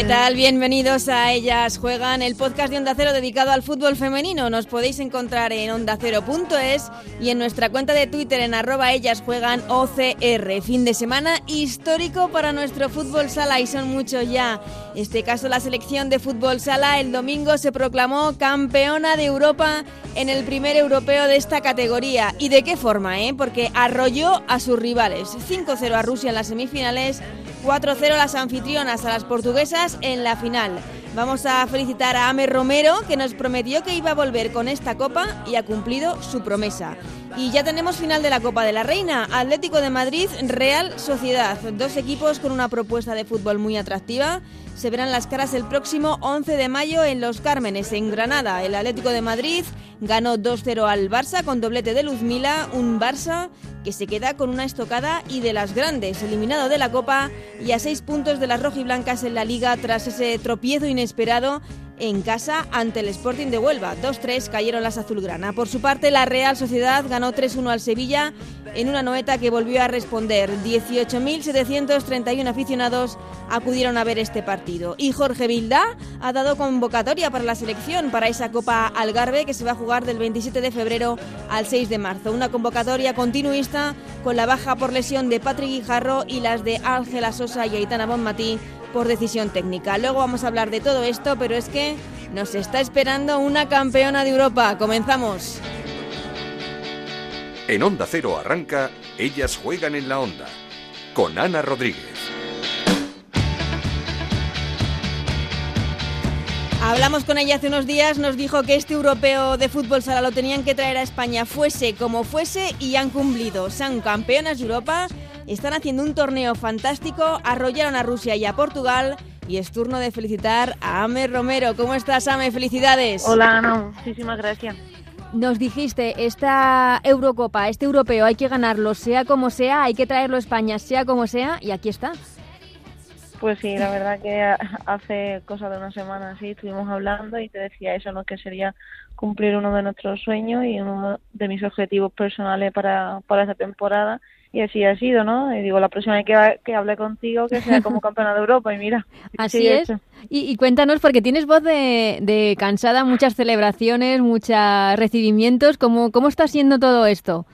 ¿Qué tal? Bienvenidos a Ellas Juegan, el podcast de Onda Cero dedicado al fútbol femenino. Nos podéis encontrar en ondacero.es y en nuestra cuenta de Twitter en arroba Ellas Juegan OCR. Fin de semana histórico para nuestro fútbol sala y son muchos ya. En este caso la selección de fútbol sala el domingo se proclamó campeona de Europa en el primer europeo de esta categoría. ¿Y de qué forma? Eh? Porque arrolló a sus rivales. 5-0 a Rusia en las semifinales 4-0 las anfitrionas a las portuguesas en la final. Vamos a felicitar a Ame Romero, que nos prometió que iba a volver con esta copa y ha cumplido su promesa. Y ya tenemos final de la Copa de la Reina, Atlético de Madrid, Real Sociedad, dos equipos con una propuesta de fútbol muy atractiva. Se verán las caras el próximo 11 de mayo en Los Cármenes, en Granada. El Atlético de Madrid ganó 2-0 al Barça con doblete de Luzmila, un Barça que se queda con una estocada y de las grandes, eliminado de la Copa y a seis puntos de las rojiblancas en la Liga tras ese tropiezo inesperado en casa ante el Sporting de Huelva. 2-3 cayeron las azulgrana. Por su parte, la Real Sociedad ganó 3-1 al Sevilla en una noeta que volvió a responder. 18.731 aficionados acudieron a ver este partido. Y Jorge Vilda ha dado convocatoria para la selección para esa Copa Algarve que se va a jugar del 27 de febrero al 6 de marzo. Una convocatoria continuista con la baja por lesión de Patrick Guijarro y las de Ángela Sosa y Aitana Bonmatí por decisión técnica. Luego vamos a hablar de todo esto, pero es que nos está esperando una campeona de Europa. Comenzamos. En Onda Cero arranca Ellas juegan en la onda con Ana Rodríguez. Hablamos con ella hace unos días, nos dijo que este europeo de fútbol sala lo tenían que traer a España, fuese como fuese, y han cumplido. Son campeonas de Europa están haciendo un torneo fantástico, arrollaron a Rusia y a Portugal y es turno de felicitar a Ame Romero. ¿Cómo estás, Ame? Felicidades. Hola, Ana. Muchísimas gracias. Nos dijiste, esta Eurocopa, este europeo, hay que ganarlo, sea como sea, hay que traerlo a España, sea como sea, y aquí está. Pues sí, la verdad que hace cosa de una semana sí estuvimos hablando y te decía eso, ¿no? Que sería cumplir uno de nuestros sueños y uno de mis objetivos personales para, para esta temporada y así ha sido, ¿no? Y digo, la próxima vez que, que hable contigo, que sea como campeona de Europa, y mira. Así es. Y, cuéntanos, porque tienes voz de, de, cansada, muchas celebraciones, muchos recibimientos, ¿cómo, ¿cómo está siendo todo esto?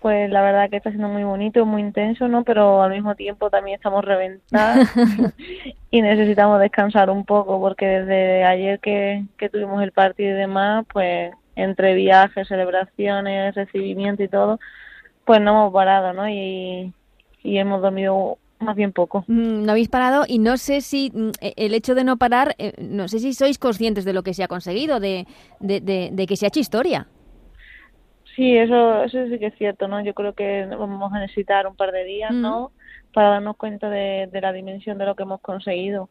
Pues la verdad que está siendo muy bonito, muy intenso, ¿no? Pero al mismo tiempo también estamos reventadas y necesitamos descansar un poco, porque desde ayer que, que tuvimos el partido y demás, pues entre viajes, celebraciones, recibimiento y todo, pues no hemos parado, ¿no? Y, hemos dormido más bien poco. Mm, no habéis parado y no sé si mm, e, el hecho de no parar, eh, no sé si sois conscientes de lo que se ha conseguido, de, de, de, que se ha hecho historia. Sí, eso, eso sí que es cierto, ¿no? Yo creo que vamos a necesitar un par de días, ¿no? Mm. Para darnos cuenta de, de la dimensión de lo que hemos conseguido.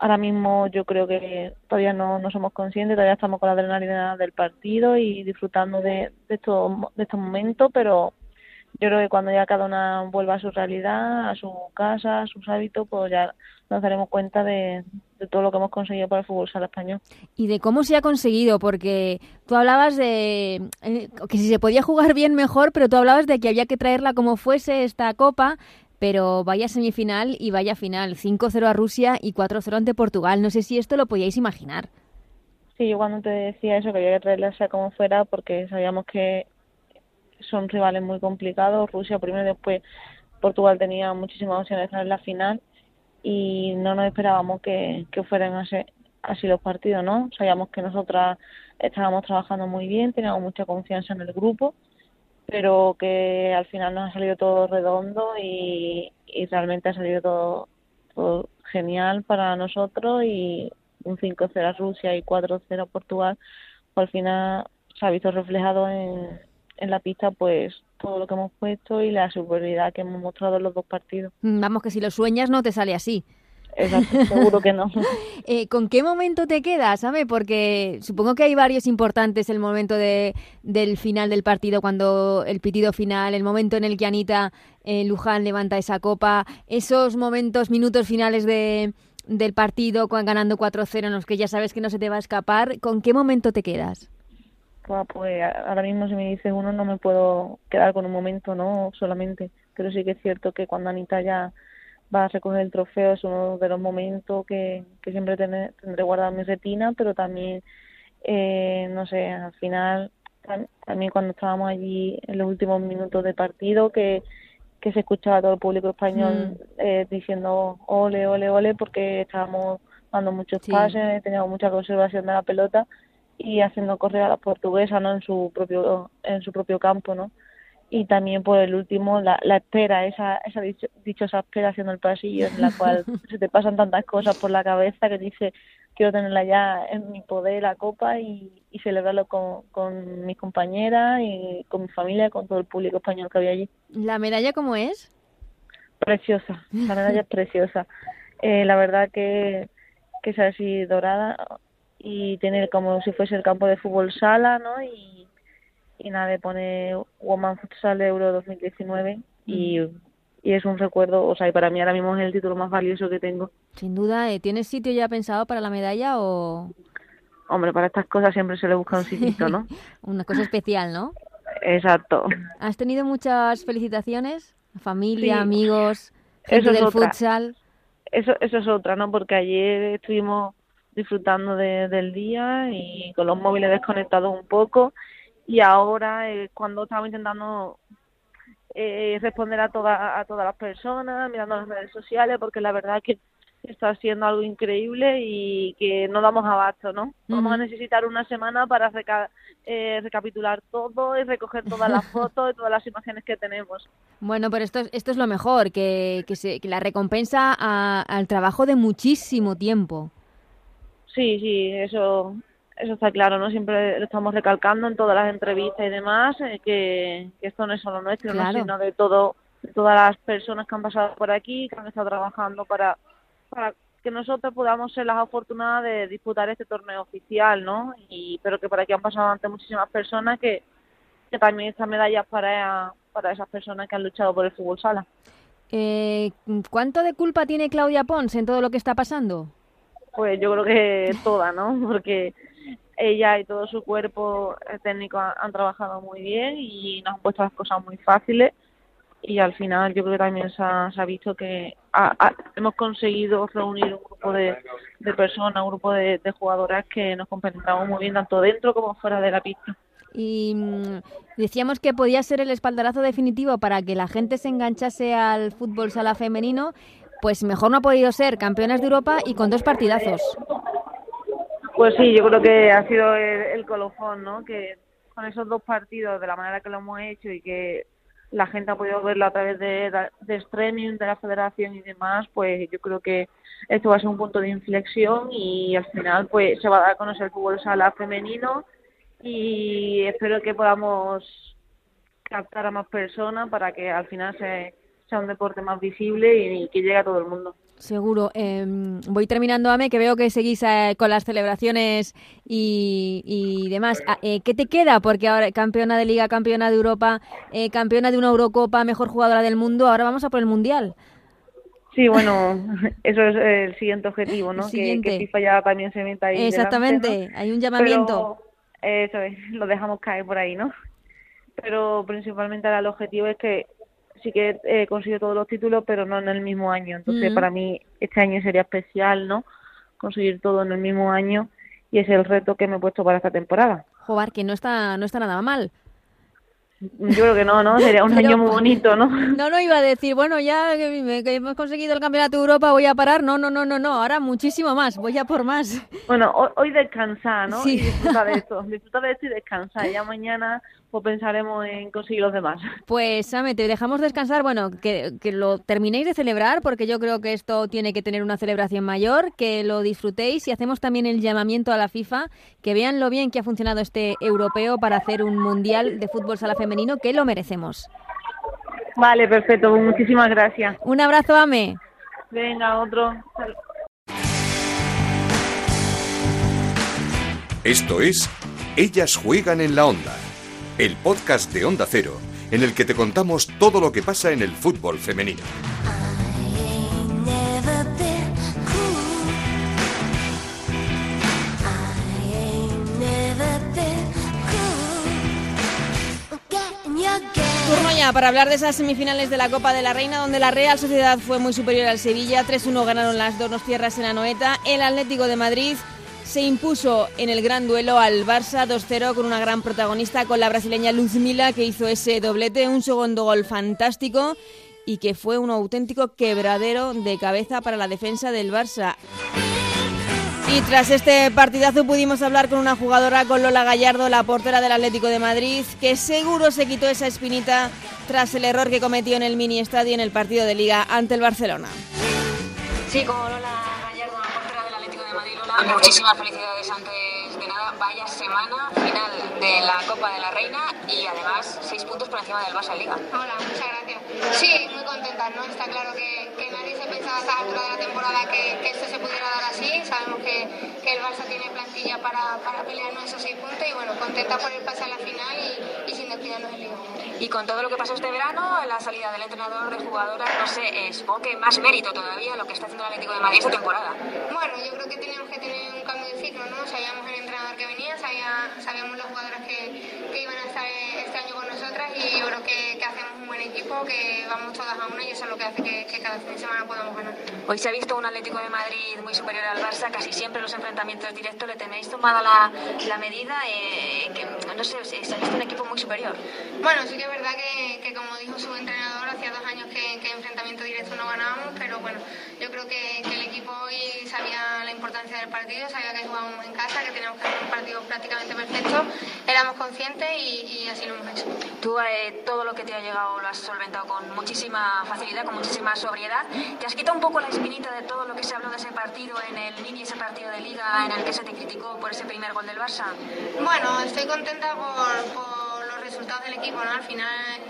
Ahora mismo yo creo que todavía no, no somos conscientes, todavía estamos con la adrenalina del partido y disfrutando de, de, estos, de estos momentos, pero yo creo que cuando ya cada una vuelva a su realidad, a su casa, a sus hábitos, pues ya nos daremos cuenta de, todo lo que hemos conseguido para el fútbol sala español. Y de cómo se ha conseguido, porque tú hablabas de que si se podía jugar bien mejor, pero tú hablabas de que había que traerla como fuese esta copa, pero vaya semifinal y vaya final, 5-0 a Rusia y 4-0 ante Portugal. No sé si esto lo podíais imaginar. Sí, yo cuando te decía eso, que había que traerla sea como fuera, porque sabíamos que son rivales muy complicados. Rusia primero, después Portugal tenía muchísimas opciones de en la final y no nos esperábamos que, que fueran así, los partidos, ¿no? Sabíamos que nosotras estábamos trabajando muy bien, teníamos mucha confianza en el grupo, pero que al final nos ha salido todo redondo y, y realmente ha salido todo, genial para nosotros y un 5-0 a Rusia y 4-0 a Portugal, al final se ha visto reflejado en, en la pista pues todo lo que hemos puesto y la superioridad que hemos mostrado en los dos partidos. Mm, vamos, que si lo sueñas no te sale así. Exacto, seguro que no. eh, ¿Con qué momento te quedas, sabe? Porque supongo que hay varios importantes, el momento de, del final del partido, cuando el pitido final, el momento en el que Anita eh, Luján levanta esa copa, esos momentos, minutos finales de, del partido ganando 4-0 en los que ya sabes que no se te va a escapar, ¿con qué momento te quedas? Pues ahora mismo si me dices uno no me puedo quedar con un momento, ¿no? Solamente, pero sí que es cierto que cuando Anita ya va a recoger el trofeo es uno de los momentos que, que siempre tendré guardado en mi retina, pero también, eh, no sé, al final, también cuando estábamos allí en los últimos minutos de partido, que, que se escuchaba todo el público español mm. eh, diciendo ole, ole, ole, porque estábamos dando muchos pases, teníamos mucha conservación de la pelota y haciendo correr a la portuguesa ¿no? en su propio en su propio campo no y también por el último la, la espera esa esa dichosa espera haciendo el pasillo en la cual se te pasan tantas cosas por la cabeza que dice quiero tenerla ya en mi poder la copa y, y celebrarlo con, con mis compañeras y con mi familia con todo el público español que había allí. La medalla cómo es preciosa la medalla es preciosa. Eh, la verdad que que es así dorada y tener como si fuese el campo de fútbol sala, ¿no? Y, y nada, de poner Woman Futsal Euro 2019 y, y es un recuerdo, o sea, y para mí ahora mismo es el título más valioso que tengo. Sin duda, ¿eh? ¿tienes sitio ya pensado para la medalla o...? Hombre, para estas cosas siempre se le busca un sitio, ¿no? Una cosa especial, ¿no? Exacto. ¿Has tenido muchas felicitaciones? Familia, amigos, gente del futsal. Eso, eso es otra, ¿no? Porque ayer estuvimos disfrutando del día y con los móviles desconectados un poco y ahora eh, cuando estaba intentando eh, responder a, toda, a todas las personas, mirando las redes sociales, porque la verdad que está siendo algo increíble y que no damos abasto, ¿no? Vamos a necesitar una semana para eh, recapitular todo y recoger todas las fotos y todas las imágenes que tenemos. Bueno, pero esto, esto es lo mejor, que, que, se, que la recompensa al trabajo de muchísimo tiempo. Sí, sí, eso, eso está claro, ¿no? Siempre lo estamos recalcando en todas las entrevistas y demás, eh, que, esto no es solo nuestro, sino de todo de todas las personas que han pasado por aquí, que han estado trabajando para, para que nosotros podamos ser las afortunadas de disputar este torneo oficial, ¿no? Y pero que por aquí han pasado ante muchísimas personas que, que también esta medalla para, para esas personas que han luchado por el fútbol sala. Eh, ¿Cuánto de culpa tiene Claudia Pons en todo lo que está pasando? Pues yo creo que toda, ¿no? Porque ella y todo su cuerpo técnico han, trabajado muy bien y nos han puesto las cosas muy fáciles y al final yo creo que también se ha, visto que hemos conseguido reunir un grupo de, personas, un grupo de, jugadoras que nos compenetramos muy bien tanto dentro como fuera de la pista. Y mm, decíamos que podía ser el espaldarazo definitivo para que la gente se enganchase al fútbol sala femenino pues mejor no ha podido ser campeonas de Europa y con dos partidazos. Pues sí, yo creo que ha sido el, colofón, ¿no? Que con esos dos partidos, de la manera que lo hemos hecho y que la gente ha podido verlo a través de, de streaming, de la federación y demás, pues yo creo que esto va a ser un punto de inflexión y al final pues se va a dar a conocer el fútbol sala femenino y espero que podamos captar a más personas para que al final se sea un deporte más visible y, que llegue a todo el mundo. Seguro. Em, voy terminando, Ame, que veo que seguís eh, con las celebraciones y, demás. Ah, eh, ¿Qué te queda? Porque ahora campeona de Liga, campeona de Europa, eh, campeona de una Eurocopa, mejor jugadora del mundo, ahora vamos a por el Mundial. Sí, bueno, eso es el siguiente objetivo, ¿no? Que, FIFA ya también se meta ahí. Exactamente, hay un llamamiento. eso es, lo dejamos caer por ahí, ¿no? Pero principalmente ahora el objetivo es que sí que he conseguido todos los títulos, pero no en el mismo año. Entonces, para mí, este año sería especial, ¿no? Conseguir todo en el mismo año y es el reto que me he puesto para esta temporada. Joder, que no está, no está nada mal. Yo creo que no, ¿no? Sería un año muy bonito, ¿no? No, no iba a decir, bueno, ya que, hemos conseguido el Campeonato de Europa, voy a parar. No, no, no, no, no, ahora muchísimo más, voy a por más. Bueno, hoy, hoy descansar, ¿no? Sí. Y disfrutar de esto, disfrutar de esto y descansar. Ya mañana o pensaremos en conseguir los demás. Pues, Same, te dejamos descansar. Bueno, que, que, lo terminéis de celebrar, porque yo creo que esto tiene que tener una celebración mayor, que lo disfrutéis y hacemos también el llamamiento a la FIFA, que vean lo bien que ha funcionado este europeo para hacer un mundial de fútbol sala femenino, que lo merecemos. Vale, perfecto. Muchísimas gracias. Un abrazo, Ame. Venga, otro. Esto es Ellas juegan en la onda el podcast de Onda Cero, en el que te contamos todo lo que pasa en el fútbol femenino. Turno ya para hablar de esas semifinales de la Copa de la Reina, donde la Real Sociedad fue muy superior al Sevilla. 3-1 ganaron las dos nos tierras en Anoeta. El Atlético de Madrid se impuso en el gran duelo al Barça 2-0 con una gran protagonista, con la brasileña Luzmila, que hizo ese doblete, un segundo gol fantástico y que fue un auténtico quebradero de cabeza para la defensa del Barça. Y tras este partidazo pudimos hablar con una jugadora, con Lola Gallardo, la portera del Atlético de Madrid, que seguro se quitó esa espinita tras el error que cometió en el mini estadio en el partido de liga ante el Barcelona. Sí, como Lola muchísimas felicidades antes de nada. Vaya semana final de la Copa de la Reina y además seis puntos por encima del Barça Liga. Hola, muchas gracias. Sí, muy contenta, ¿no? Está claro que, nadie se pensaba a esta altura de la temporada que, que, esto se pudiera dar así. Sabemos que, el Barça tiene plantilla para, para pelearnos esos seis puntos y bueno, contenta por el pase a la final y, y sin descuidarnos en Liga. Y con todo lo que pasó este verano, la salida del entrenador, de jugadoras, no sé, es que más mérito todavía lo que está haciendo el Atlético de Madrid esta temporada. Bueno, yo creo que teníamos que tener un cambio de ciclo, ¿no? Sabíamos el entrenador que venía, sabía, sabíamos las jugadoras que, que, iban a estar este año con nosotras y yo creo que, que, hacemos un buen equipo, que vamos todas a una y eso es lo que hace que, que cada fin de semana podamos ganar. Hoy se ha visto un Atlético de Madrid muy superior al Barça, casi siempre los enfrentamientos directos le tenéis tomada la, la medida, eh, que no sé, se ha visto un equipo muy superior. Bueno, sí que es verdad que, que como dijo su entrenador, hacía dos años que, que enfrentamiento directo no ganábamos, pero bueno, yo creo que, que el equipo hoy sabía la importancia del partido, sabía que jugábamos en casa, que teníamos que hacer un partido prácticamente perfecto, éramos conscientes y, y así lo hemos hecho. Tú eh, todo lo que te ha llegado lo has solventado con muchísima facilidad, con muchísima sobriedad. ¿Te has quitado un poco la espinita de todo lo que se habló de ese partido en el mini, ese partido de liga en el que se te criticó por ese primer gol del Barça? Bueno, estoy contenta por, por resultados del equipo, ¿no? Al final,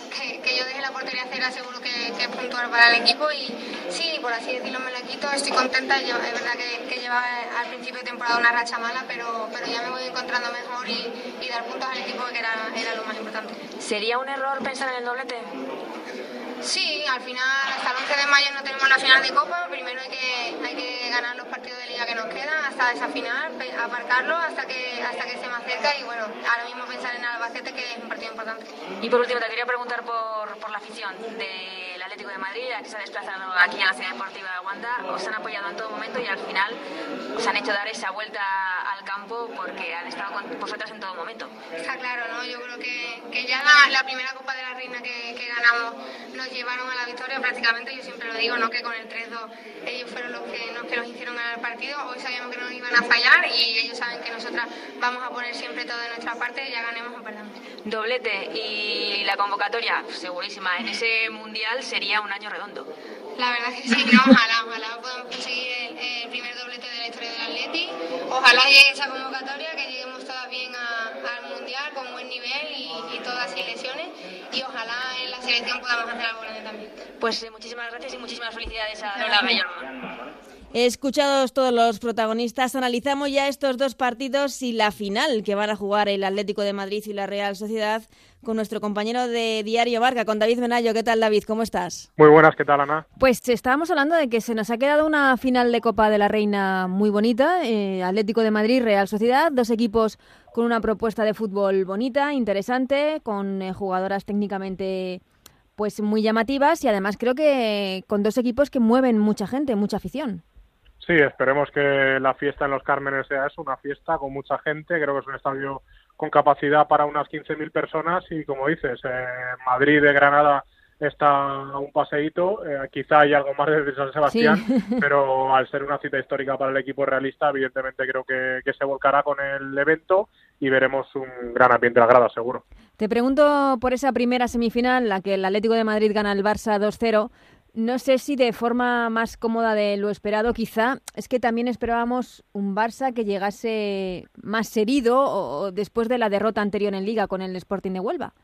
que, yo deje la portería cero seguro que, que, es puntual para el equipo y sí, por así decirlo, me la quito, estoy contenta. Yo, es verdad que, que llevaba al principio de temporada una racha mala, pero, pero ya me voy encontrando mejor y, y dar puntos al equipo, que era, era lo más importante. ¿Sería un error pensar en el doblete? Sí, al final hasta el 11 de mayo no tenemos la final de Copa, primero hay que, hay que ganar los partidos de liga que nos quedan hasta esa final, aparcarlo hasta que, hasta que esté más cerca y bueno, ahora mismo pensar en Albacete que es un partido importante. Y por último te quería preguntar por, por la afición del Atlético de Madrid, que se ha desplazado aquí a la ciudad deportiva de Wanda, os han apoyado en todo momento y al final os han hecho dar esa vuelta al campo porque han estado con vosotras en todo momento. Está claro, ¿no? Yo creo que, que ya la, la primera Copa de la Reina que, que ganamos nos llevaron a la victoria prácticamente, yo siempre lo digo, ¿no? que con el 3-2 ellos fueron los que, los que nos hicieron ganar el partido, hoy sabíamos que nos iban a fallar y ellos saben que nosotras vamos a poner siempre todo de nuestra parte, ya ganemos o perdamos. Doblete y la convocatoria, segurísima, en ese mundial sería un año redondo. La verdad es que sí, no, ojalá, ojalá podamos conseguir el, el, primer doblete de la historia del Atleti, ojalá llegue esa convocatoria, que lleguemos todas bien a, al mundial con buen nivel y, y todas sin lesiones y ojalá en la selección podamos hacer algo grande también. Pues eh, muchísimas gracias y muchísimas felicidades a Lola Gallardo. Escuchados todos los protagonistas, analizamos ya estos dos partidos y la final que van a jugar el Atlético de Madrid y la Real Sociedad con nuestro compañero de Diario Marca, con David Menayo. ¿Qué tal, David? ¿Cómo estás? Muy buenas, ¿qué tal, Ana? Pues estábamos hablando de que se nos ha quedado una final de Copa de la Reina muy bonita. Eh, Atlético de Madrid, Real Sociedad, dos equipos con una propuesta de fútbol bonita, interesante, con eh, jugadoras técnicamente pues muy llamativas y además creo que con dos equipos que mueven mucha gente, mucha afición. Sí, esperemos que la fiesta en los Cármenes sea eso, una fiesta con mucha gente. Creo que es un estadio con capacidad para unas 15.000 personas y, como dices, eh, Madrid de Granada está un paseíto, eh, quizá hay algo más desde San Sebastián, sí. pero al ser una cita histórica para el equipo realista, evidentemente creo que, que, se volcará con el evento y veremos un gran ambiente de la grada, seguro. Te pregunto por esa primera semifinal, la que el Atlético de Madrid gana al Barça 2-0. No sé si de forma más cómoda de lo esperado, quizá. Es que también esperábamos un Barça que llegase más herido o después de la derrota anterior en Liga con el Sporting de Huelva.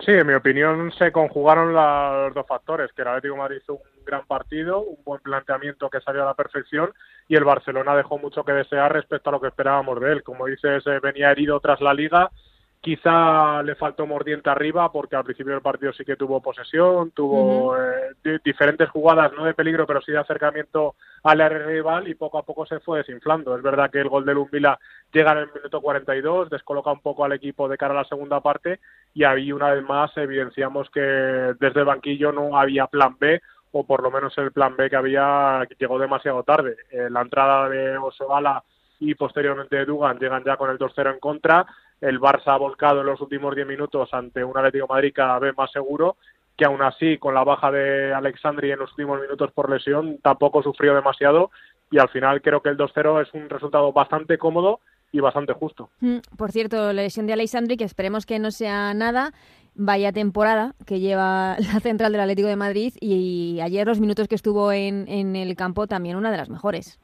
Sí, en mi opinión se conjugaron los dos factores, que el Atlético de Madrid hizo un gran partido, un buen planteamiento que salió a la perfección y el Barcelona dejó mucho que desear respecto a lo que esperábamos de él. Como dices, venía herido tras la Liga Quizá le faltó mordiente arriba porque al principio del partido sí que tuvo posesión, tuvo eh, diferentes jugadas, no de peligro, pero sí de acercamiento al área rival y poco a poco se fue desinflando. Es verdad que el gol de Lumbila llega en el minuto 42, descoloca un poco al equipo de cara a la segunda parte y ahí una vez más evidenciamos que desde el banquillo no había plan B o por lo menos el plan B que había llegó demasiado tarde. Eh, la entrada de Osoala y posteriormente Dugan llegan ya con el 2-0 en contra el Barça ha volcado en los últimos 10 minutos ante un Atlético Madrid cada vez más seguro, que aún así, con la baja de Alexandri en los últimos minutos por lesión, tampoco sufrió demasiado y al final creo que el 2-0 es un resultado bastante cómodo y bastante justo. Mm, por cierto, la lesión de Alexandri, que esperemos que no sea nada, vaya temporada que lleva la central del Atlético de Madrid y ayer los minutos que estuvo en, en el campo también una de las mejores.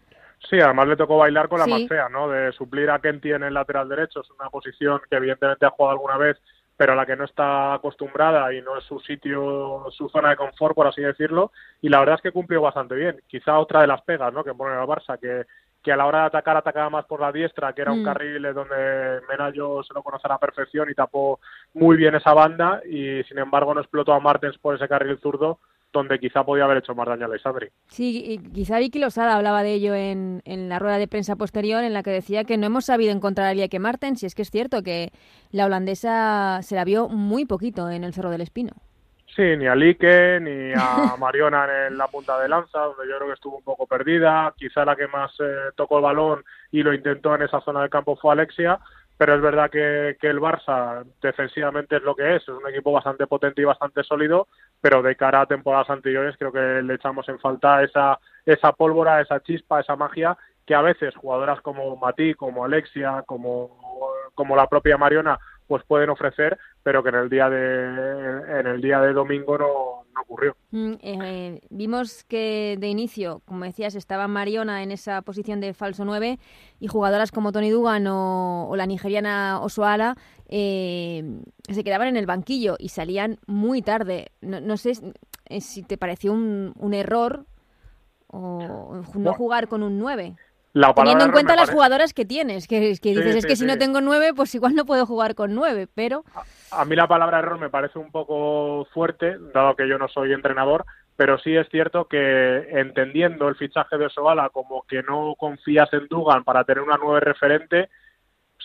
Sí, además le tocó bailar con la más fea, ¿no? De suplir a Kenty en el lateral derecho. Es una posición que evidentemente ha jugado alguna vez, pero a la que no está acostumbrada y no es su sitio, su zona de confort, por así decirlo. Y la verdad es que cumplió bastante bien. Quizá otra de las pegas, ¿no? Que pone el Barça, que, que a la hora de atacar atacaba más por la diestra, que era un mm. carril donde Menayo se lo conoce a la perfección y tapó muy bien esa banda. Y sin embargo no explotó a Martens por ese carril zurdo donde quizá podía haber hecho más daño a Alessandri. Sí, quizá Vicky Losada hablaba de ello en, en, la rueda de prensa posterior, en la que decía que no hemos sabido encontrar a Lieke Martens, y es que es cierto que la holandesa se la vio muy poquito en el Cerro del Espino. Sí, ni a Lique, ni a Mariona en la punta de lanza, donde yo creo que estuvo un poco perdida. Quizá la que más eh, tocó el balón y lo intentó en esa zona del campo fue Alexia, pero es verdad que, que, el Barça defensivamente es lo que es, es un equipo bastante potente y bastante sólido, pero de cara a temporadas anteriores creo que le echamos en falta esa, esa pólvora, esa chispa, esa magia que a veces jugadoras como Mati, como Alexia, como, como la propia Mariona, pues pueden ofrecer, pero que en el día de en el día de domingo no, no ocurrió. Mm, eh, vimos que de inicio, como decías, estaba Mariona en esa posición de falso 9 y jugadoras como Tony Dugan o, la nigeriana Osoala eh, se quedaban en el banquillo y salían muy tarde. No, no sé si te pareció un, un error o no jugar con un 9. Teniendo en cuenta las jugadoras que tienes, que, dices, es que si no tengo nueve, pues igual no puedo jugar con nueve, pero... A, mí la palabra error me parece un poco fuerte, dado que yo no soy entrenador, pero sí es cierto que entendiendo el fichaje de Sobala como que no confías en Dugan para tener una nueve referente,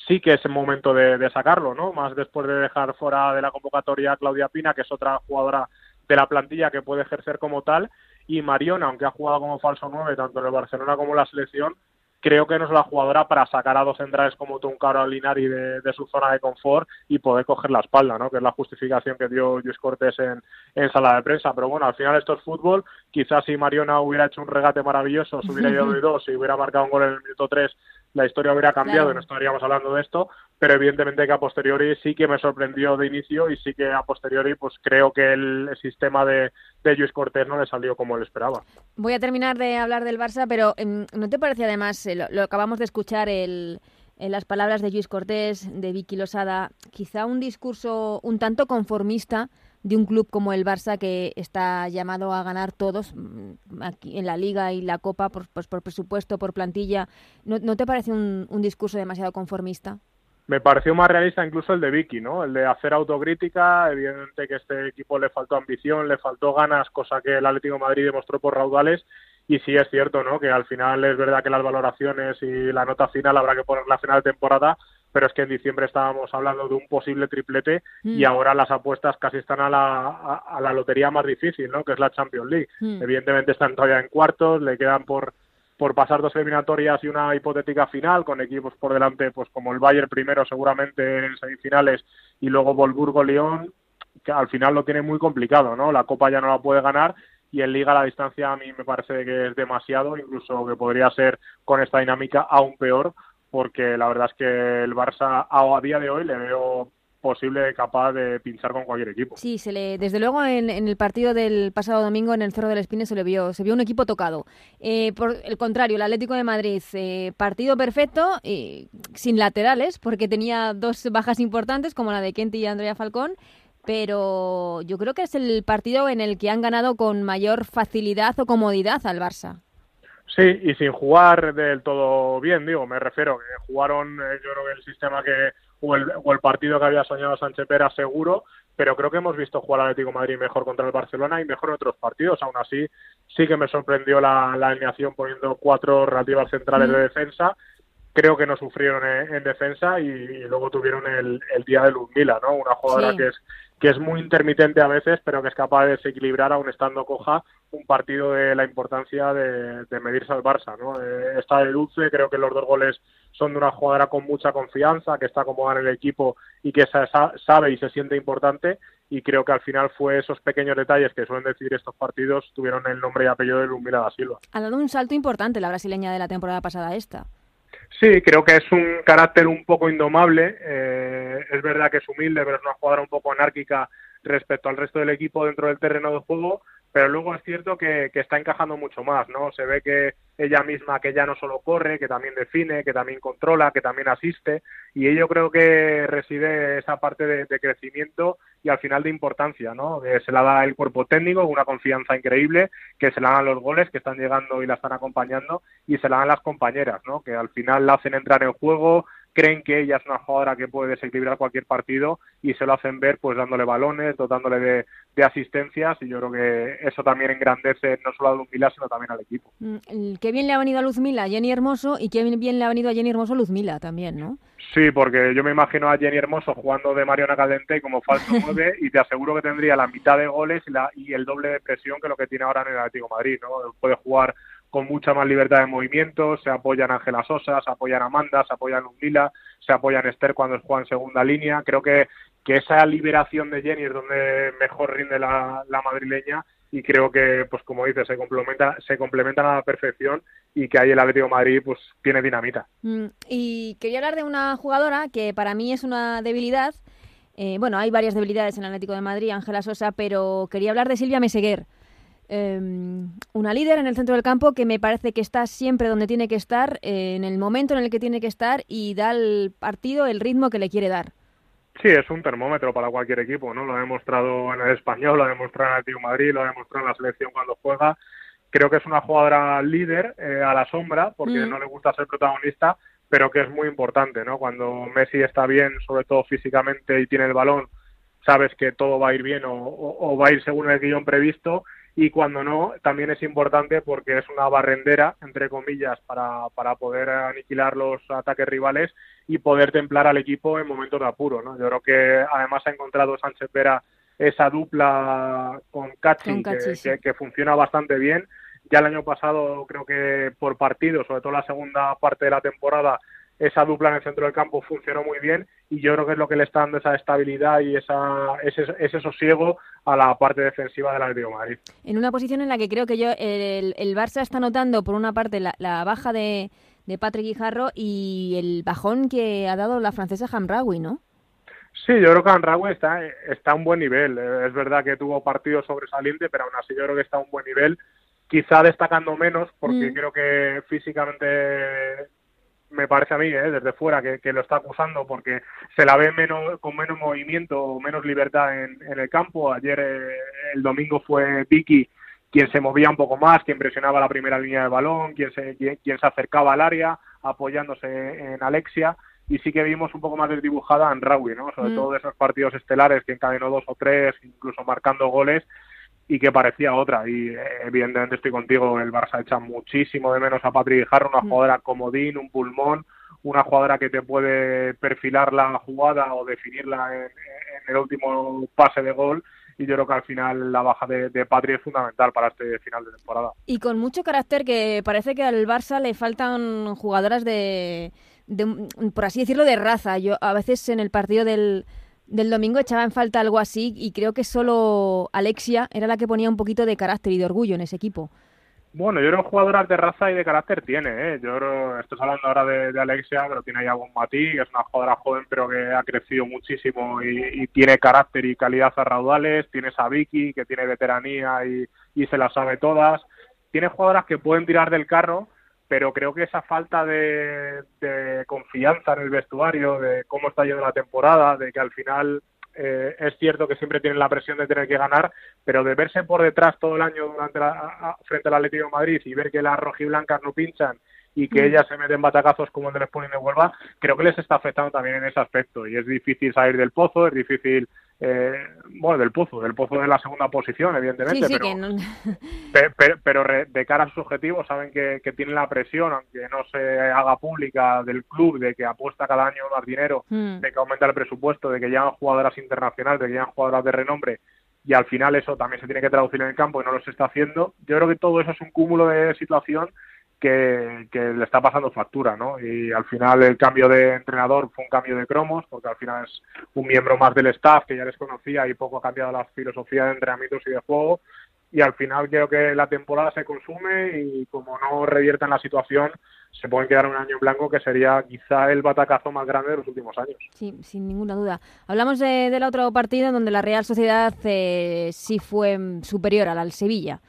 sí que es el momento de, sacarlo, ¿no? Más después de dejar fuera de la convocatoria a Claudia Pina, que es otra jugadora de la plantilla que puede ejercer como tal, y Mariona, aunque ha jugado como falso nueve tanto en el Barcelona como en la selección, creo que no es la jugadora para sacar a dos centrales como Tuncaro Linari de, de su zona de confort y poder coger la espalda, ¿no? que es la justificación que dio Luis Cortés en, en sala de prensa. Pero bueno, al final esto es fútbol. Quizás si Mariona hubiera hecho un regate maravilloso, se hubiera ido de dos y hubiera marcado un gol en el minuto tres, la historia hubiera cambiado y no estaríamos hablando de esto, pero evidentemente que a posteriori sí que me sorprendió de inicio y sí que a posteriori pues creo que el, sistema de, de Luis Cortés no le salió como él esperaba. Voy a terminar de hablar del Barça, pero em, ¿no te parece además, eh, lo, acabamos de escuchar el, en las palabras de Luis Cortés, de Vicky Losada, quizá un discurso un tanto conformista de un club como el Barça que está llamado a ganar todos mm, aquí en la liga y la copa por, pues, por presupuesto, por plantilla. ¿No, te parece un, discurso demasiado conformista? Me pareció más realista incluso el de Vicky, ¿no? El de hacer autocrítica, evidente que este equipo le faltó ambición, le faltó ganas, cosa que el Atlético de Madrid demostró por raudales y sí es cierto, ¿no? Que al final es verdad que las valoraciones y la nota final habrá que poner la final de temporada, pero es que en diciembre estábamos hablando de un posible triplete y mm. ahora las apuestas casi están a la, a, la lotería más difícil, ¿no? Que es la Champions League. Mm. Evidentemente están todavía en cuartos, le quedan por por pasar dos eliminatorias y una hipotética final con equipos por delante pues como el Bayern primero seguramente en semifinales y luego Volburgo León que al final lo tiene muy complicado no la Copa ya no la puede ganar y en Liga la distancia a mí me parece que es demasiado incluso que podría ser con esta dinámica aún peor porque la verdad es que el Barça a, día de hoy le veo posible capaz de pinchar con cualquier equipo. Sí, se le, desde luego en, el partido del pasado domingo en el Cerro del Espine se le vio, se vio un equipo tocado. Eh, por el contrario, el Atlético de Madrid, eh, partido perfecto, y sin laterales, porque tenía dos bajas importantes como la de Kenty y Andrea Falcón, pero yo creo que es el partido en el que han ganado con mayor facilidad o comodidad al Barça. Sí, y sin jugar del todo bien, digo, me refiero, que jugaron, eh, yo creo que el sistema que o el, o el partido que había soñado Sánchez Pera seguro, pero creo que hemos visto jugar al Atlético Madrid mejor contra el Barcelona y mejor en otros partidos. Aún así, sí que me sorprendió la, la alineación poniendo cuatro relativas centrales de defensa. Creo que no sufrieron en, defensa y, luego tuvieron el, el día de Luzmila, ¿no? Una jugadora que es que es muy intermitente a veces, pero que es capaz de desequilibrar, aún estando coja, un partido de la importancia de, medirse al Barça. ¿no? Eh, está de dulce, creo que los dos goles son de una jugadora con mucha confianza, que está acomodada en el equipo y que sabe y se siente importante. Y creo que al final fue esos pequeños detalles que suelen decir estos partidos tuvieron el nombre y apellido de Lumira da Silva. Ha dado un salto importante la brasileña de la temporada pasada esta. Sí, creo que es un carácter un poco indomable. Eh, es verdad que es humilde, pero es una jugadora un poco anárquica respecto al resto del equipo dentro del terreno de juego pero luego es cierto que, está encajando mucho más, ¿no? Se ve que ella misma, que ya no solo corre, que también define, que también controla, que también asiste, y yo creo que reside esa parte de, crecimiento y al final de importancia, ¿no? Que se la da el cuerpo técnico, una confianza increíble, que se la dan los goles que están llegando y la están acompañando, y se la dan las compañeras, ¿no? Que al final la hacen entrar en juego, creen que ella es una jugadora que puede desequilibrar cualquier partido y se lo hacen ver pues dándole balones, dotándole de, asistencias y yo creo que eso también engrandece no solo a Luzmila sino también al equipo. Mm, qué bien le ha venido a Luzmila a Jenny Hermoso y qué bien le ha venido a Jenny Hermoso Luzmila también, ¿no? Sí, porque yo me imagino a Jenny Hermoso jugando de Mariona Caldente como falso 9 y te aseguro que tendría la mitad de goles y, la, y el doble de presión que lo que tiene ahora en el Atlético Madrid, ¿no? Puede jugar con mucha más libertad de movimiento, se apoyan Ángela Sosa, se apoyan Amanda, se apoyan Lundila, se apoyan Esther cuando juega en segunda línea. Creo que, que esa liberación de Jenny es donde mejor rinde la, madrileña y creo que, pues como dices, se complementa, se complementan a la perfección y que ahí el Atlético de Madrid pues tiene dinamita. Mm, y quería hablar de una jugadora que para mí es una debilidad. Eh, bueno, hay varias debilidades en el Atlético de Madrid, Ángela Sosa, pero quería hablar de Silvia Meseguer. Em, una líder en el centro del campo que me parece que está siempre donde tiene que estar, eh, en el momento en el que tiene que estar y da al partido el ritmo que le quiere dar. Sí, es un termómetro para cualquier equipo, ¿no? Lo ha demostrado en el español, lo ha demostrado en el Atlético Madrid, lo ha demostrado en la selección cuando juega. Creo que es una jugadora líder eh, a la sombra, porque mm. no le gusta ser protagonista, pero que es muy importante, ¿no? Cuando Messi está bien, sobre todo físicamente, y tiene el balón, sabes que todo va a ir bien o, o va a ir según el guion previsto y cuando no, también es importante porque es una barrendera, entre comillas, para, para poder aniquilar los ataques rivales y poder templar al equipo en momentos de apuro. ¿no? Yo creo que además ha encontrado Sánchez Vera esa dupla con Cachi, que, que, funciona bastante bien. Ya el año pasado creo que por partido, sobre todo la segunda parte de la temporada, esa dupla en el centro del campo funcionó muy bien y yo creo que es lo que le está dando esa estabilidad y esa, ese, ese sosiego a la parte defensiva del Atlético de Madrid. En una posición en la que creo que yo el, el Barça está notando por una parte la, baja de, de Patrick Guijarro y el bajón que ha dado la francesa Hamraoui, ¿no? Sí, yo creo que Hamraoui está, está a un buen nivel. Es verdad que tuvo partidos sobresalientes, pero aún así yo creo que está a un buen nivel. Quizá destacando menos, porque mm. creo que físicamente me parece a mí, ¿eh? desde fuera, que, lo está acusando porque se la ve menos, con menos movimiento o menos libertad en, el campo. Ayer, eh, el domingo, fue Vicky quien se movía un poco más, quien presionaba la primera línea de balón, quien se, quien, se acercaba al área, apoyándose en Alexia. Y sí que vimos un poco más desdibujada en Rawi, ¿no? Sobre mm. todo de esos partidos estelares que encadenó dos o tres, incluso marcando goles y que parecía otra. Y evidentemente estoy contigo, el Barça echa muchísimo de menos a Patrick Jarro, una mm. jugadora comodín, un pulmón, una jugadora que te puede perfilar la jugada o definirla en, el último pase de gol. Y yo creo que al final la baja de, de Patri es fundamental para este final de temporada. Y con mucho carácter que parece que al Barça le faltan jugadoras de, de por así decirlo, de raza. Yo a veces en el partido del, del domingo echaba en falta algo así y creo que solo Alexia era la que ponía un poquito de carácter y de orgullo en ese equipo. Bueno, yo creo que jugadoras de raza y de carácter tiene, ¿eh? Yo estoy hablando ahora de, Alexia, pero tiene ya un Matí, que es una jugadora joven pero que ha crecido muchísimo y, tiene carácter y calidad a raudales. Tienes a Vicky, que tiene veteranía y, y se las sabe todas. Tiene jugadoras que pueden tirar del carro, pero creo que esa falta de, confianza en el vestuario, de cómo está yendo la temporada, de que al final eh, es cierto que siempre tienen la presión de tener que ganar, pero de verse por detrás todo el año durante la, frente al Atlético de Madrid y ver que las rojiblancas no pinchan y que ella se mete en batacazos como el del Sporting de Huelva, creo que les está afectando también en ese aspecto. Y es difícil salir del pozo, es difícil eh, bueno, del pozo, del pozo de la segunda posición, evidentemente, pero, pero, de cara a sus objetivos saben que, que, tienen la presión, aunque no se haga pública del club, de que apuesta cada año más dinero, hmm. de que aumenta el presupuesto, de que llegan jugadoras internacionales, de que llegan jugadoras de renombre, y al final eso también se tiene que traducir en el campo y no lo se está haciendo. Yo creo que todo eso es un cúmulo de situación que, le está pasando factura, ¿no? Y al final el cambio de entrenador fue un cambio de cromos, porque al final es un miembro más del staff que ya les conocía y poco ha cambiado la filosofía de entrenamientos y de juego. Y al final creo que la temporada se consume y como no reviertan la situación, se pueden quedar un año en blanco que sería quizá el batacazo más grande de los últimos años. Sí, sin ninguna duda. Hablamos de, del otro partido en donde la Real Sociedad eh, sí fue superior al, al Sevilla.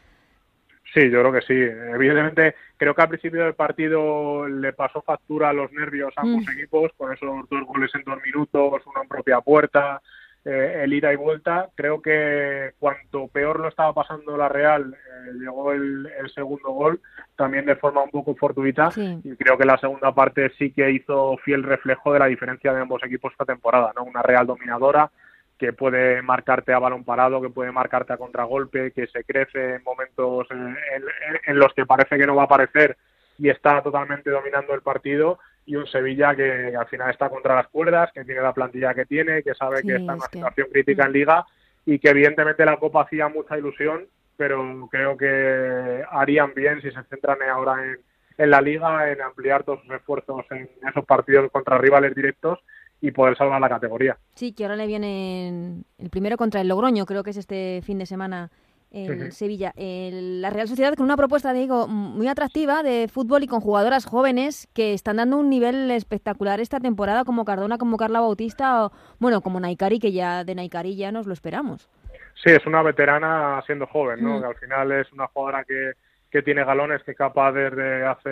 Sí, yo creo que sí. Evidentemente, creo que al principio del partido le pasó factura a los nervios a ambos mm. equipos, con esos dos goles en dos minutos, uno en propia puerta, eh, el ida y vuelta. Creo que cuanto peor lo estaba pasando la Real, eh, llegó el, segundo gol, también de forma un poco fortuita, y creo que la segunda parte sí que hizo fiel reflejo de la diferencia de ambos equipos esta temporada, ¿no? Una Real dominadora, que puede marcarte a balón parado, que puede marcarte a contragolpe, que se crece en momentos en, los que parece que no va a aparecer y está totalmente dominando el partido y un Sevilla que, al final está contra las cuerdas, que tiene la plantilla que tiene, que sabe que está en una situación crítica en liga y que evidentemente la Copa hacía mucha ilusión, pero creo que harían bien si se centran ahora en, en la liga, en ampliar todos sus esfuerzos en esos partidos contra rivales directos y poder salvar la categoría. Sí, que ahora le viene el primero contra el Logroño, creo que es este fin de semana en Sevilla. la Real Sociedad con una propuesta, digo, muy atractiva de fútbol y con jugadoras jóvenes que están dando un nivel espectacular esta temporada, como Cardona, como Carla Bautista, o bueno, como Naikari, que ya de Naikari ya nos lo esperamos. Sí, es una veterana siendo joven, ¿no? Mm. Que al final es una jugadora que, que tiene galones, que es capaz desde hace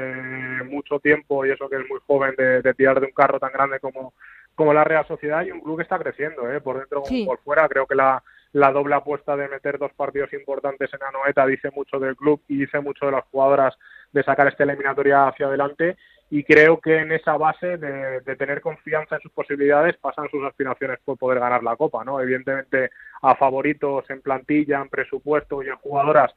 mucho tiempo, y eso que es muy joven, de tirar de un carro tan grande como como la Real Sociedad y un club que está creciendo, ¿eh? por dentro como por fuera. Creo que la, la doble apuesta de meter dos partidos importantes en Anoeta dice mucho del club y dice mucho de las jugadoras de sacar esta eliminatoria hacia adelante y creo que en esa base de, tener confianza en sus posibilidades pasan sus aspiraciones por poder ganar la Copa, ¿no? Evidentemente a favoritos en plantilla, en presupuesto y en jugadoras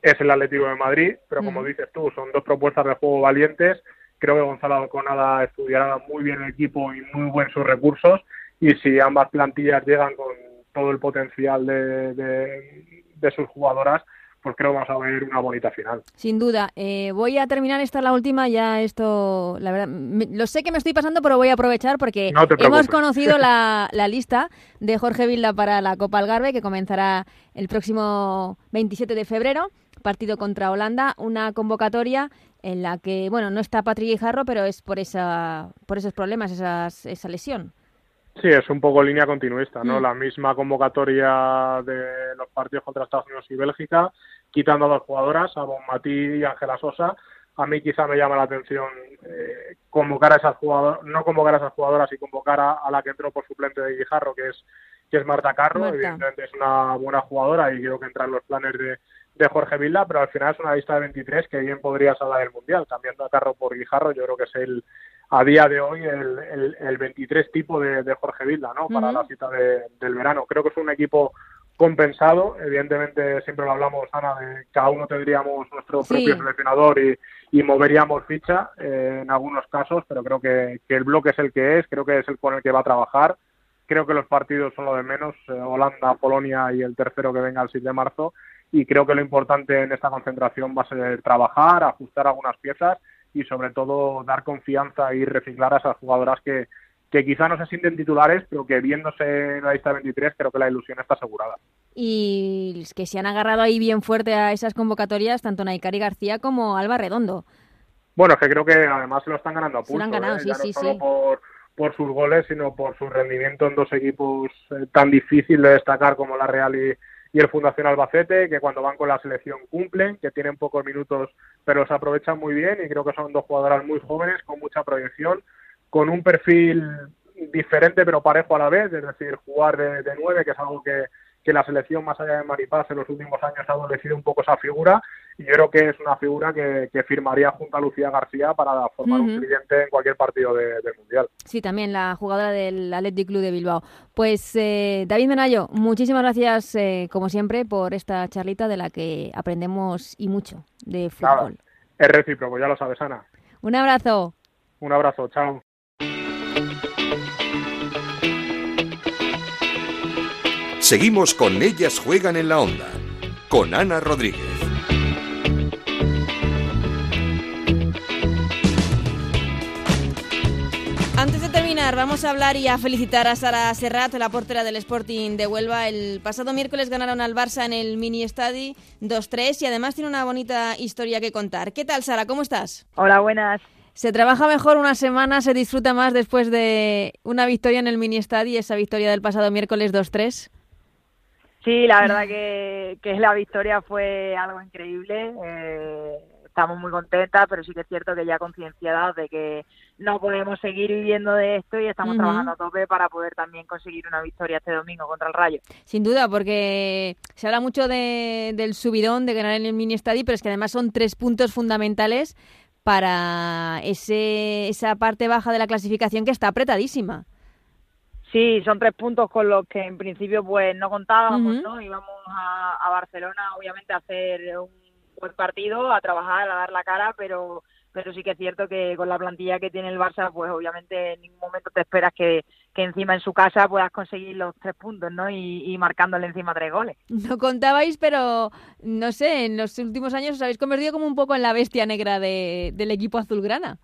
es el Atlético de Madrid, pero como dices tú, son dos propuestas de juego valientes Creo que Gonzalo Alconada estudiará muy bien el equipo y muy buen sus recursos y si ambas plantillas llegan con todo el potencial de, de, sus jugadoras, pues creo que vamos a ver una bonita final. Sin duda. Eh, voy a terminar, esta la última, ya esto, la verdad, lo sé que me estoy pasando, pero voy a aprovechar porque hemos conocido la, la, lista de Jorge Vilda para la Copa Algarve, que comenzará el próximo 27 de febrero, partido contra Holanda, una convocatoria en la que, bueno, no está Patrick Guijarro, pero es por, esa, por esos problemas, esas, esa lesión. Sí, es un poco línea continuista, ¿no? Mm. La misma convocatoria de los partidos contra Estados Unidos y Bélgica, quitando a dos jugadoras, a Bonmatí y Ángela Sosa. A mí quizá me llama la atención eh, convocar a esas jugadoras, no convocar a esas jugadoras y convocar a, la que entró por suplente de Guijarro, que es que es Marta Carro, evidentemente es una buena jugadora y creo que entra en los planes de, de Jorge Vilda, pero al final es una lista de 23 que bien podría salvar el Mundial, cambiando a Carro por Guijarro, yo creo que es el a día de hoy el, el, 23 tipo de, Jorge Vilda, ¿no? Para la cita del verano. Creo que es un equipo compensado, evidentemente siempre lo hablamos, Ana, de cada uno tendríamos nuestro propio seleccionador y, y, moveríamos ficha eh, en algunos casos, pero creo que, que el bloque es el que es, creo que es el con el que va a trabajar. Creo que los partidos son lo de menos, eh, Holanda, Polonia y el tercero que venga el 6 de marzo, y creo que lo importante en esta concentración va a ser trabajar, ajustar algunas piezas y sobre todo dar confianza y reciclar a esas jugadoras que, que quizá no se sienten titulares, pero que viéndose en la lista 23 creo que la ilusión está asegurada. Y que se han agarrado ahí bien fuerte a esas convocatorias tanto Naikari García como Alba Redondo. Bueno, es que creo que además se lo están ganando a pulso. Se lo han ganado, ¿eh? sí, sí, no solo Por, por sus goles, sino por su rendimiento en dos equipos eh, tan difícil de destacar como la Real y, y el Fundación Albacete, que cuando van con la selección cumplen, que tienen pocos minutos pero se aprovechan muy bien y creo que son dos jugadoras muy jóvenes con mucha proyección, con un perfil diferente pero parejo a la vez, es decir, jugar de, nueve, que es algo que, que la selección más allá de Maripaz en los últimos años ha adolecido un poco esa figura y yo creo que es una figura que, firmaría junto a Lucía García para formar un cliente en cualquier partido del Mundial. Sí, también la jugadora del Athletic Club de Bilbao. Pues eh, David Menayo, muchísimas gracias eh, como siempre por esta charlita de la que aprendemos y mucho de fútbol. es recíproco, ya lo sabes, Ana. Un abrazo. Un abrazo, chao. Seguimos con Ellas Juegan en la Onda, con Ana Rodríguez. Antes de terminar, vamos a hablar y a felicitar a Sara Serrat, la portera del Sporting de Huelva. El pasado miércoles ganaron al Barça en el Mini Estadi 2-3 y además tiene una bonita historia que contar. ¿Qué tal, Sara? ¿Cómo estás? Hola, buenas. Se trabaja mejor una semana, se disfruta más después de una victoria en el Mini Estadi, esa victoria del pasado miércoles 2-3. Sí, la verdad que, que la victoria fue algo increíble. Eh, estamos muy contentas, pero sí que es cierto que ya concienciadas de que no podemos seguir viviendo de esto y estamos trabajando a tope para poder también conseguir una victoria este domingo contra el Rayo. Sin duda, porque se habla mucho de, del subidón de ganar en el mini estadio, pero es que además son tres puntos fundamentales para ese, esa parte baja de la clasificación que está apretadísima. Sí, son tres puntos con los que en principio pues no contábamos, ¿no? Íbamos a, a Barcelona obviamente a hacer un buen partido, a trabajar, a dar la cara, pero pero sí que es cierto que con la plantilla que tiene el Barça, pues obviamente en ningún momento te esperas que, que encima en su casa puedas conseguir los tres puntos, ¿no? Y, marcándole encima tres goles. No contabais, pero no sé, en los últimos años os habéis convertido como un poco en la bestia negra de, del equipo azulgrana.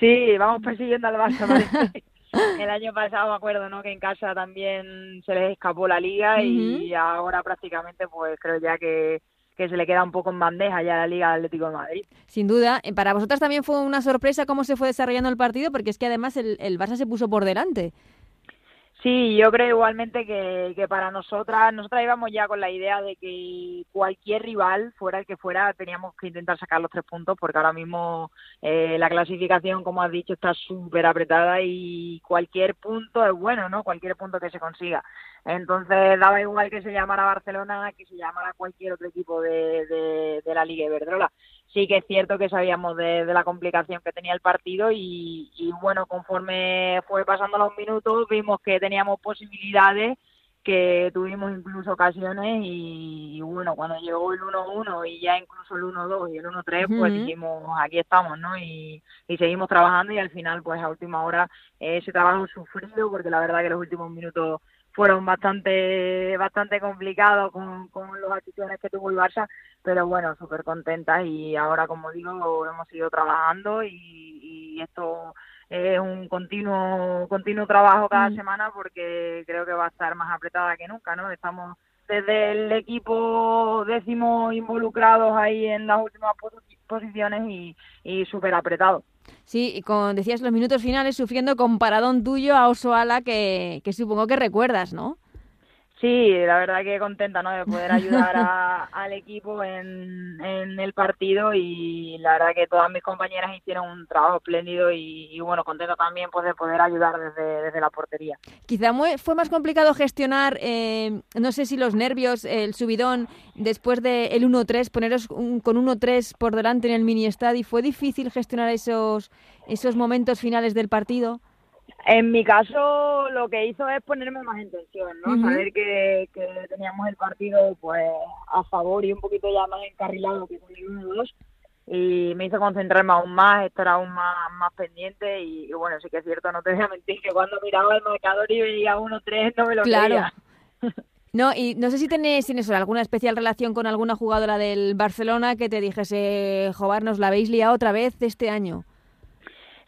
Sí, vamos persiguiendo al Barça. el año pasado me acuerdo, ¿no? Que en casa también se les escapó la liga y ahora prácticamente, pues creo ya que que se le queda un poco en bandeja ya a la Liga Atlético de Madrid. Sin duda. Eh, para vosotras también fue una sorpresa cómo se fue desarrollando el partido, porque es que además el, el Barça se puso por delante. Sí, yo creo igualmente que, que para nosotras, nosotras íbamos ya con la idea de que cualquier rival, fuera el que fuera, teníamos que intentar sacar los tres puntos, porque ahora mismo eh, la clasificación, como has dicho, está súper apretada y cualquier punto es bueno, ¿no? Cualquier punto que se consiga. Entonces daba igual que se llamara Barcelona que se llamara cualquier otro equipo de, la Liga Iberdrola. Sí que es cierto que sabíamos de, la complicación que tenía el partido y, bueno, conforme fue pasando los minutos vimos que teníamos posibilidades que tuvimos incluso ocasiones y, bueno, cuando llegó el 1-1 y ya incluso el 1-2 y el 1-3, pues dijimos, aquí estamos, ¿no? Y, y, seguimos trabajando y al final, pues a última hora, ese trabajo sufrido, porque la verdad que los últimos minutos fueron bastante bastante complicados con, con las acciones que tuvo el Barça, pero bueno, súper contentas y ahora, como digo, hemos ido trabajando y, esto es un continuo continuo trabajo cada mm. semana porque creo que va a estar más apretada que nunca, ¿no? Estamos desde el equipo décimo involucrados ahí en las últimas posiciones y, y súper apretados. Sí, y con, decías los minutos finales sufriendo con paradón tuyo a Osoala que, que supongo que recuerdas, ¿no? Sí, la verdad que contenta ¿no? de poder ayudar al equipo en, en, el partido y la verdad que todas mis compañeras hicieron un trabajo espléndido y, bueno, contenta también pues, de poder ayudar desde, desde la portería. Quizá fue más complicado gestionar, eh, no sé si los nervios, el subidón después del 1-3, poneros con 1-3 por delante en el mini estadio, ¿fue difícil gestionar esos, esos momentos finales del partido? En mi caso, lo que hizo es ponerme más en tensión, ¿no? Saber que, que, teníamos el partido pues a favor y un poquito ya más encarrilado que con el 1-2 y me hizo concentrarme aún más, estar aún más, más pendiente y, bueno, sí que es cierto, no te voy a mentir que cuando miraba el marcador y veía 1-3 no me lo claro. No, y no sé si tenés, tienes alguna especial relación con alguna jugadora del Barcelona que te dijese, Jobar, nos la habéis liado otra vez este año.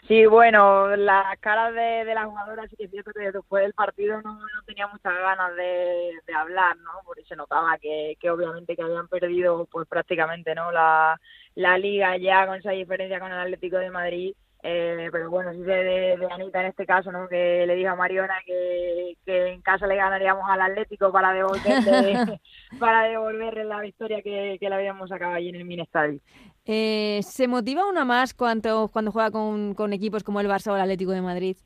Sí, bueno, las caras de, de las jugadoras sí que es cierto que después del partido no, no tenía muchas ganas de, de hablar, ¿no? Porque se notaba que, que obviamente que habían perdido pues prácticamente, ¿no? La, la liga ya con esa diferencia con el Atlético de Madrid eh, pero bueno, sí de, de, Anita en este caso, ¿no? Que le dijo a Mariona que, que en casa le ganaríamos al Atlético para devolverle, para devolverle la victoria que, que le habíamos sacado allí en el Minestadio. Eh, ¿Se motiva una más cuando, cuando juega con, con equipos como el Barça o el Atlético de Madrid?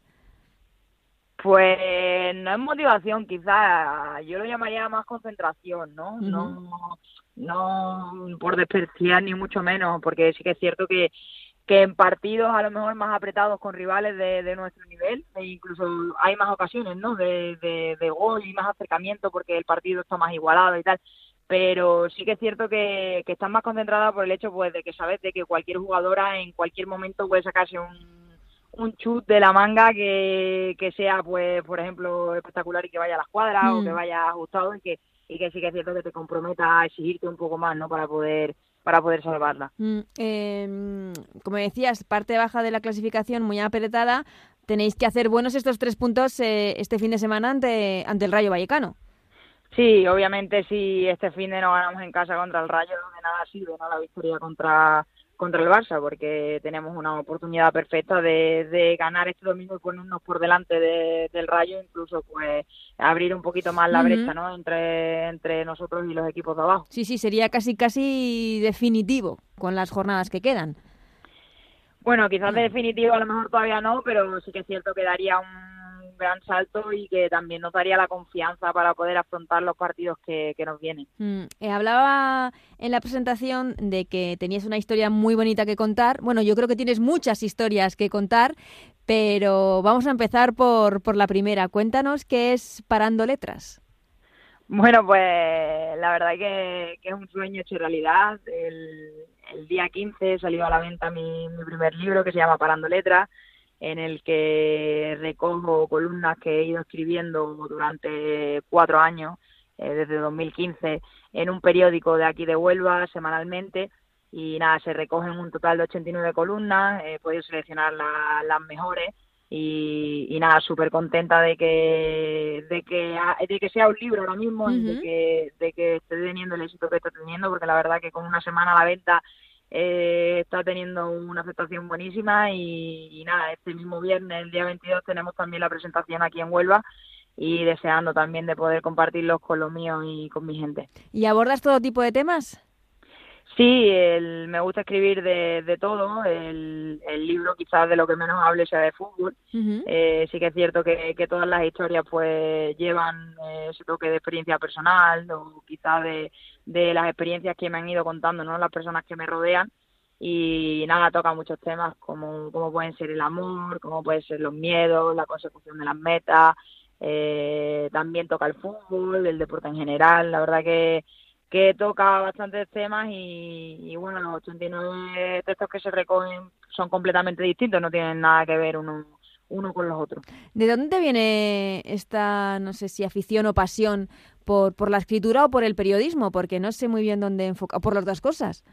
Pues Pues no es motivación, quizás, yo lo llamaría más concentración, ¿no? No no por despreciar ni mucho menos, porque sí que es cierto que, que en partidos a lo mejor más apretados con rivales de, de nuestro nivel, e incluso hay más ocasiones, ¿no? De, de, de gol y más acercamiento porque el partido está más igualado y tal, pero sí que es cierto que, que están más concentradas por el hecho pues de que sabes de que cualquier jugadora en cualquier momento puede sacarse un un chut de la manga que, que sea pues por ejemplo espectacular y que vaya a la escuadra o que mm. vaya ajustado y que y que sí que es cierto que te comprometa a exigirte un poco más no para poder para poder salvarla. Mm, em, como decías parte baja de la clasificación muy apretada. Tenéis que hacer buenos estos tres puntos eh, este fin de semana ante ante el Rayo Vallecano. Sí, obviamente si este fin de no ganamos en casa contra el Rayo, de nada sirve ¿no? la victoria contra contra el Barça, porque tenemos una oportunidad perfecta de, de ganar este domingo y ponernos por delante del Rayo, incluso pues abrir un poquito más la brecha, ¿no? Entre, entre nosotros y los equipos de abajo. Sí, sí, sería casi casi definitivo con las jornadas que quedan. Bueno, quizás de definitivo a lo mejor todavía no, pero sí que es cierto que daría un gran salto y que también nos daría la confianza para poder afrontar los partidos que, nos vienen. Mm, eh, hablaba en la presentación de que tenías una historia muy bonita que contar. Bueno, yo creo que tienes muchas historias que contar, pero vamos a empezar por, por la primera. Cuéntanos qué es Parando Letras. Bueno, pues la verdad que, que es un sueño hecho realidad. El, el, día 15 salió a la venta mi, mi primer libro que se llama Parando Letras en el que recojo columnas que he ido escribiendo durante cuatro años, eh, desde 2015, en un periódico de aquí de Huelva semanalmente. Y nada, se recogen un total de 89 columnas, he podido seleccionar las mejores. Y, nada, súper contenta de que, de, que, de que sea un libro ahora mismo y de que, de que esté teniendo el éxito que está teniendo, porque la verdad que con una semana a la venta eh, está teniendo una aceptación buenísima y, nada, este mismo viernes, el día 22, tenemos también la presentación aquí en Huelva y deseando también de poder compartirlos con los míos y con mi gente. ¿Y abordas todo tipo de temas? Sí, el, me gusta escribir de, de todo. El, el, libro quizás de lo que menos hable sea de fútbol. eh, sí que es cierto que, que, todas las historias pues llevan eh, ese toque de experiencia personal o quizás de, de las experiencias que me han ido contando ¿no? las personas que me rodean. Y nada, toca muchos temas como, como pueden ser el amor, como pueden ser los miedos, la consecución de las metas. Eh, también toca el fútbol, el deporte en general. La verdad que que toca bastantes temas y, bueno, los 89 textos que se recogen son completamente distintos, no tienen nada que ver uno, uno con los otros. ¿De dónde viene esta, no sé si afición o pasión por, por la escritura o por el periodismo? Porque no sé muy bien dónde enfocar, por las dos cosas.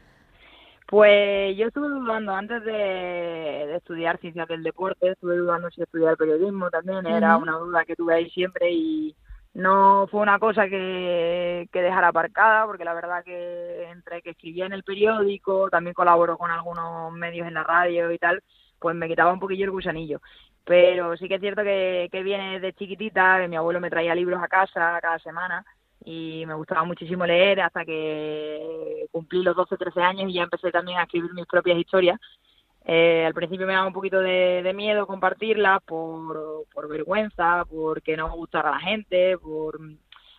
Pues yo estuve dudando antes de, estudiar ciencias del deporte, estuve dudando si estudiar periodismo también, era una duda que tuve ahí siempre y no fue una cosa que, que dejar aparcada, porque la verdad que entre que escribía en el periódico, también colaboro con algunos medios en la radio y tal, pues me quitaba un poquillo el gusanillo. Pero sí que es cierto que, que viene de chiquitita, que mi abuelo me traía libros a casa cada semana y me gustaba muchísimo leer hasta que cumplí los 12 13 años y ya empecé también a escribir mis propias historias eh, al principio me daba un poquito de, miedo compartirla por, por vergüenza, porque no me gustara a la gente, por,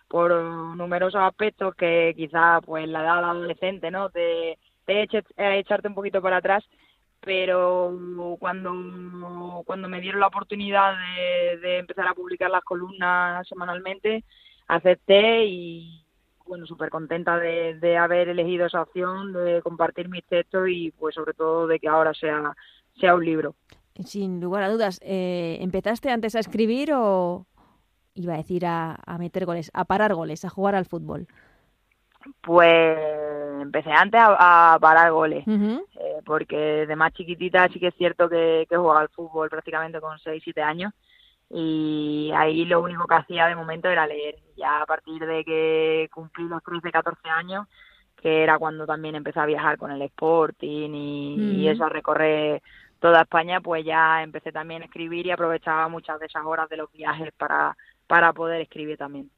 por numerosos aspectos que quizás pues la edad adolescente no te, te a echarte un poquito para atrás. Pero cuando cuando me dieron la oportunidad de, de empezar a publicar las columnas semanalmente acepté y bueno, súper contenta de, de, haber elegido esa opción, de compartir mis textos y pues sobre todo de que ahora sea, sea un libro. Sin lugar a dudas, eh, ¿empezaste antes a escribir o iba a decir a, a, meter goles, a parar goles, a jugar al fútbol? Pues empecé antes a, parar goles, eh, porque de más chiquitita sí que es cierto que, que jugaba al fútbol prácticamente con 6, 7 años y ahí lo único que hacía de momento era leer. Ya a partir de que cumplí los 13, 14 años, que era cuando también empecé a viajar con el Sporting y, eso, a recorrer toda España, pues ya empecé también a escribir y aprovechaba muchas de esas horas de los viajes para, para poder escribir también.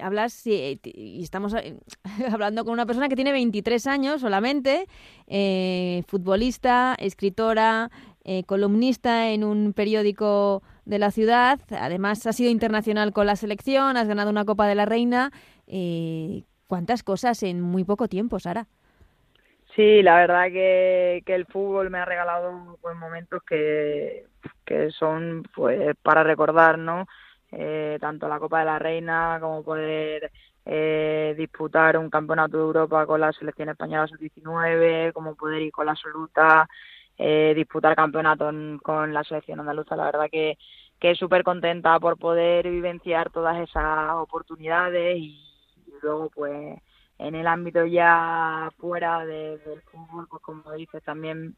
hablas y estamos eh, hablando con una persona que tiene 23 años solamente, eh, futbolista, escritora, eh, columnista en un periódico de la ciudad. Además, has sido internacional con la selección, has ganado una Copa de la Reina. Eh, ¿Cuántas cosas en muy poco tiempo, Sara? Sí, la verdad que, el fútbol me ha regalado pues, momentos que, que son pues para recordar, ¿no? Eh, tanto la Copa de la Reina como poder eh, disputar un campeonato de Europa con la selección española sub-19, como poder ir con la absoluta, eh, disputar campeonatos con la selección andaluza. La verdad que, que súper contenta por poder vivenciar todas esas oportunidades y, luego pues en el ámbito ya fuera del fútbol, pues como dices, también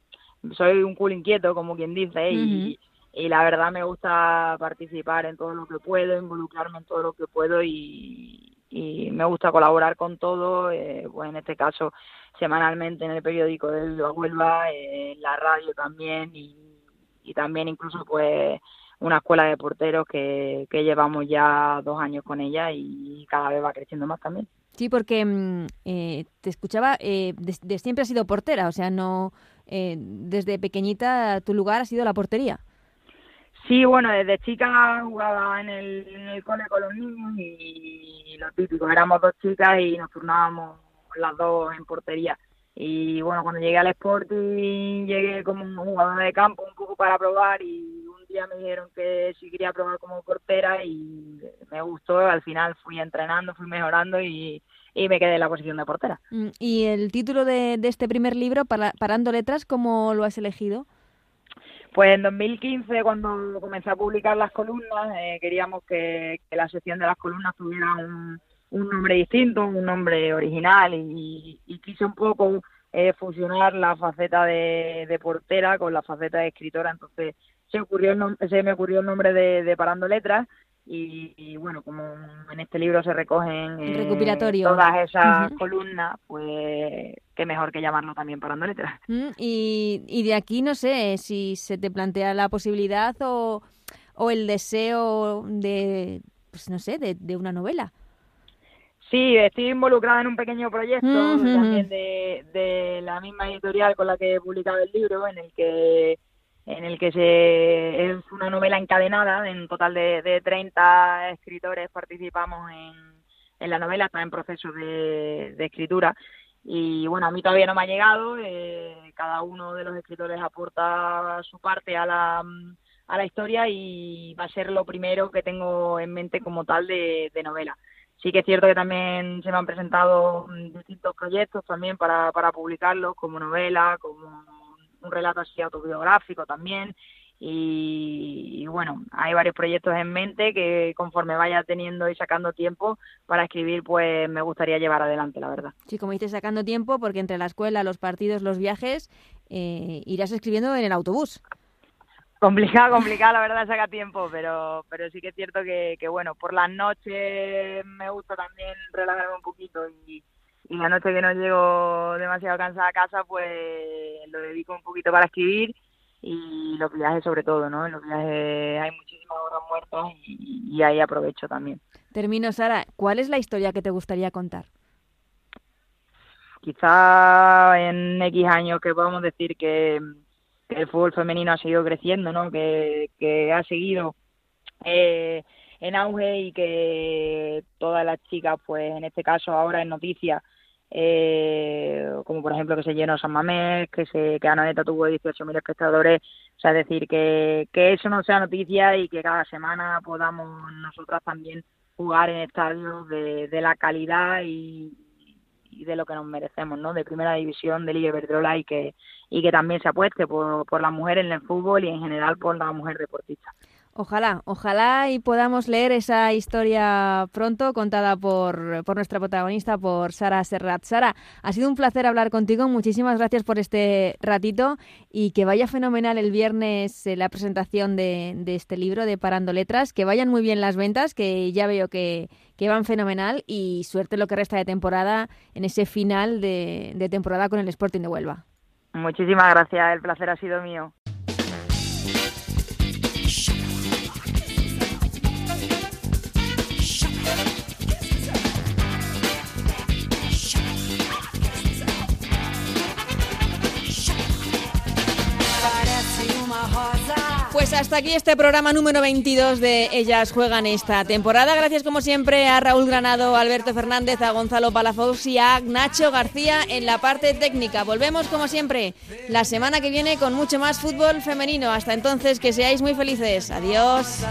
soy un culo inquieto, como quien dice, y, y la verdad me gusta participar en todo lo que puedo, involucrarme en todo lo que puedo y, y me gusta colaborar con todo, eh, pues en este caso semanalmente en el periódico de la Huelva, eh, en la radio también y, también incluso pues una escuela de porteros que, que llevamos ya dos años con ella y cada vez va creciendo más también. Sí, porque mm, eh, te escuchaba, eh, de, siempre has sido portera, o sea, no eh, desde pequeñita tu lugar ha sido la portería. Sí, bueno, desde chica jugaba en el, en cole con los niños y, lo típico, éramos dos chicas y nos turnábamos las dos en portería. Y bueno, cuando llegué al Sporting llegué como un jugador de campo un poco para probar y un día me dijeron que sí quería probar como portera y me gustó. Al final fui entrenando, fui mejorando y, y me quedé en la posición de portera. Mm, ¿Y el título de, de este primer libro, Parando Letras, cómo lo has elegido? Pues en 2015, cuando comencé a publicar las columnas, eh, queríamos que, la sección de las columnas tuviera un, nombre distinto, un nombre original y, quise un poco eh, fusionar la faceta de, portera con la faceta de escritora. Entonces se, ocurrió el se me ocurrió el nombre de Parando Letras y, bueno, como en este libro se recogen eh, todas esas columnas, pues qué mejor que llamarlo también Parando Letras. Mm, y, y de aquí no sé si se te plantea la posibilidad o, o el deseo de, pues no sé, de, una novela. Sí, estoy involucrada en un pequeño proyecto también de, de la misma editorial con la que he publicado el libro, en el que en el que se, es una novela encadenada, en total de, de 30 escritores participamos en, la novela, está en proceso de, escritura y bueno, a mí todavía no me ha llegado, eh, cada uno de los escritores aporta su parte a la, a la historia y va a ser lo primero que tengo en mente como tal de, de novela. Sí que es cierto que también se me han presentado distintos proyectos también para, para publicarlos como novela, como un relato así autobiográfico también. Y, bueno, hay varios proyectos en mente que conforme vaya teniendo y sacando tiempo para escribir, pues me gustaría llevar adelante, la verdad. Sí, como dices, sacando tiempo, porque entre la escuela, los partidos, los viajes, eh, irás escribiendo en el autobús. Complicado, complicado, la verdad, saca tiempo, pero pero sí que es cierto que, que bueno, por las noches me gusta también relajarme un poquito y, y la noche que no llego demasiado cansada a casa, pues lo dedico un poquito para escribir y los viajes sobre todo, ¿no? En los viajes hay muchísimas horas muertas y, ahí aprovecho también. Termino, Sara, ¿cuál es la historia que te gustaría contar? Quizá en X años que podamos decir que, el fútbol femenino ha seguido creciendo, ¿no? Que, que ha seguido eh, en auge y que todas las chicas, pues en este caso ahora en noticias, eh, como por ejemplo que se llenó San Mamés, que se que Anoneta tuvo 18.000 espectadores, o sea, decir, que, que eso no sea noticia y que cada semana podamos nosotras también jugar en estadios de, de la calidad y, de lo que nos merecemos, ¿no? De primera división, de Liga Iberdrola y que, y que también se apueste por, por la mujer en el fútbol y en general por la mujer deportista. Ojalá, ojalá y podamos leer esa historia pronto contada por, por nuestra protagonista, por Sara Serrat. Sara, ha sido un placer hablar contigo. Muchísimas gracias por este ratito y que vaya fenomenal el viernes eh, la presentación de, de, este libro de Parando Letras. Que vayan muy bien las ventas, que ya veo que, que van fenomenal y suerte lo que resta de temporada en ese final de, de temporada con el Sporting de Huelva. Muchísimas gracias, el placer ha sido mío. Hasta aquí este programa número 22 de Ellas Juegan esta temporada. Gracias como siempre a Raúl Granado, Alberto Fernández, a Gonzalo Palafox y a Nacho García en la parte técnica. Volvemos como siempre la semana que viene con mucho más fútbol femenino. Hasta entonces que seáis muy felices. Adiós.